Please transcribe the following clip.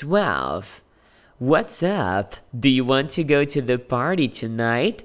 12. What's up? Do you want to go to the party tonight?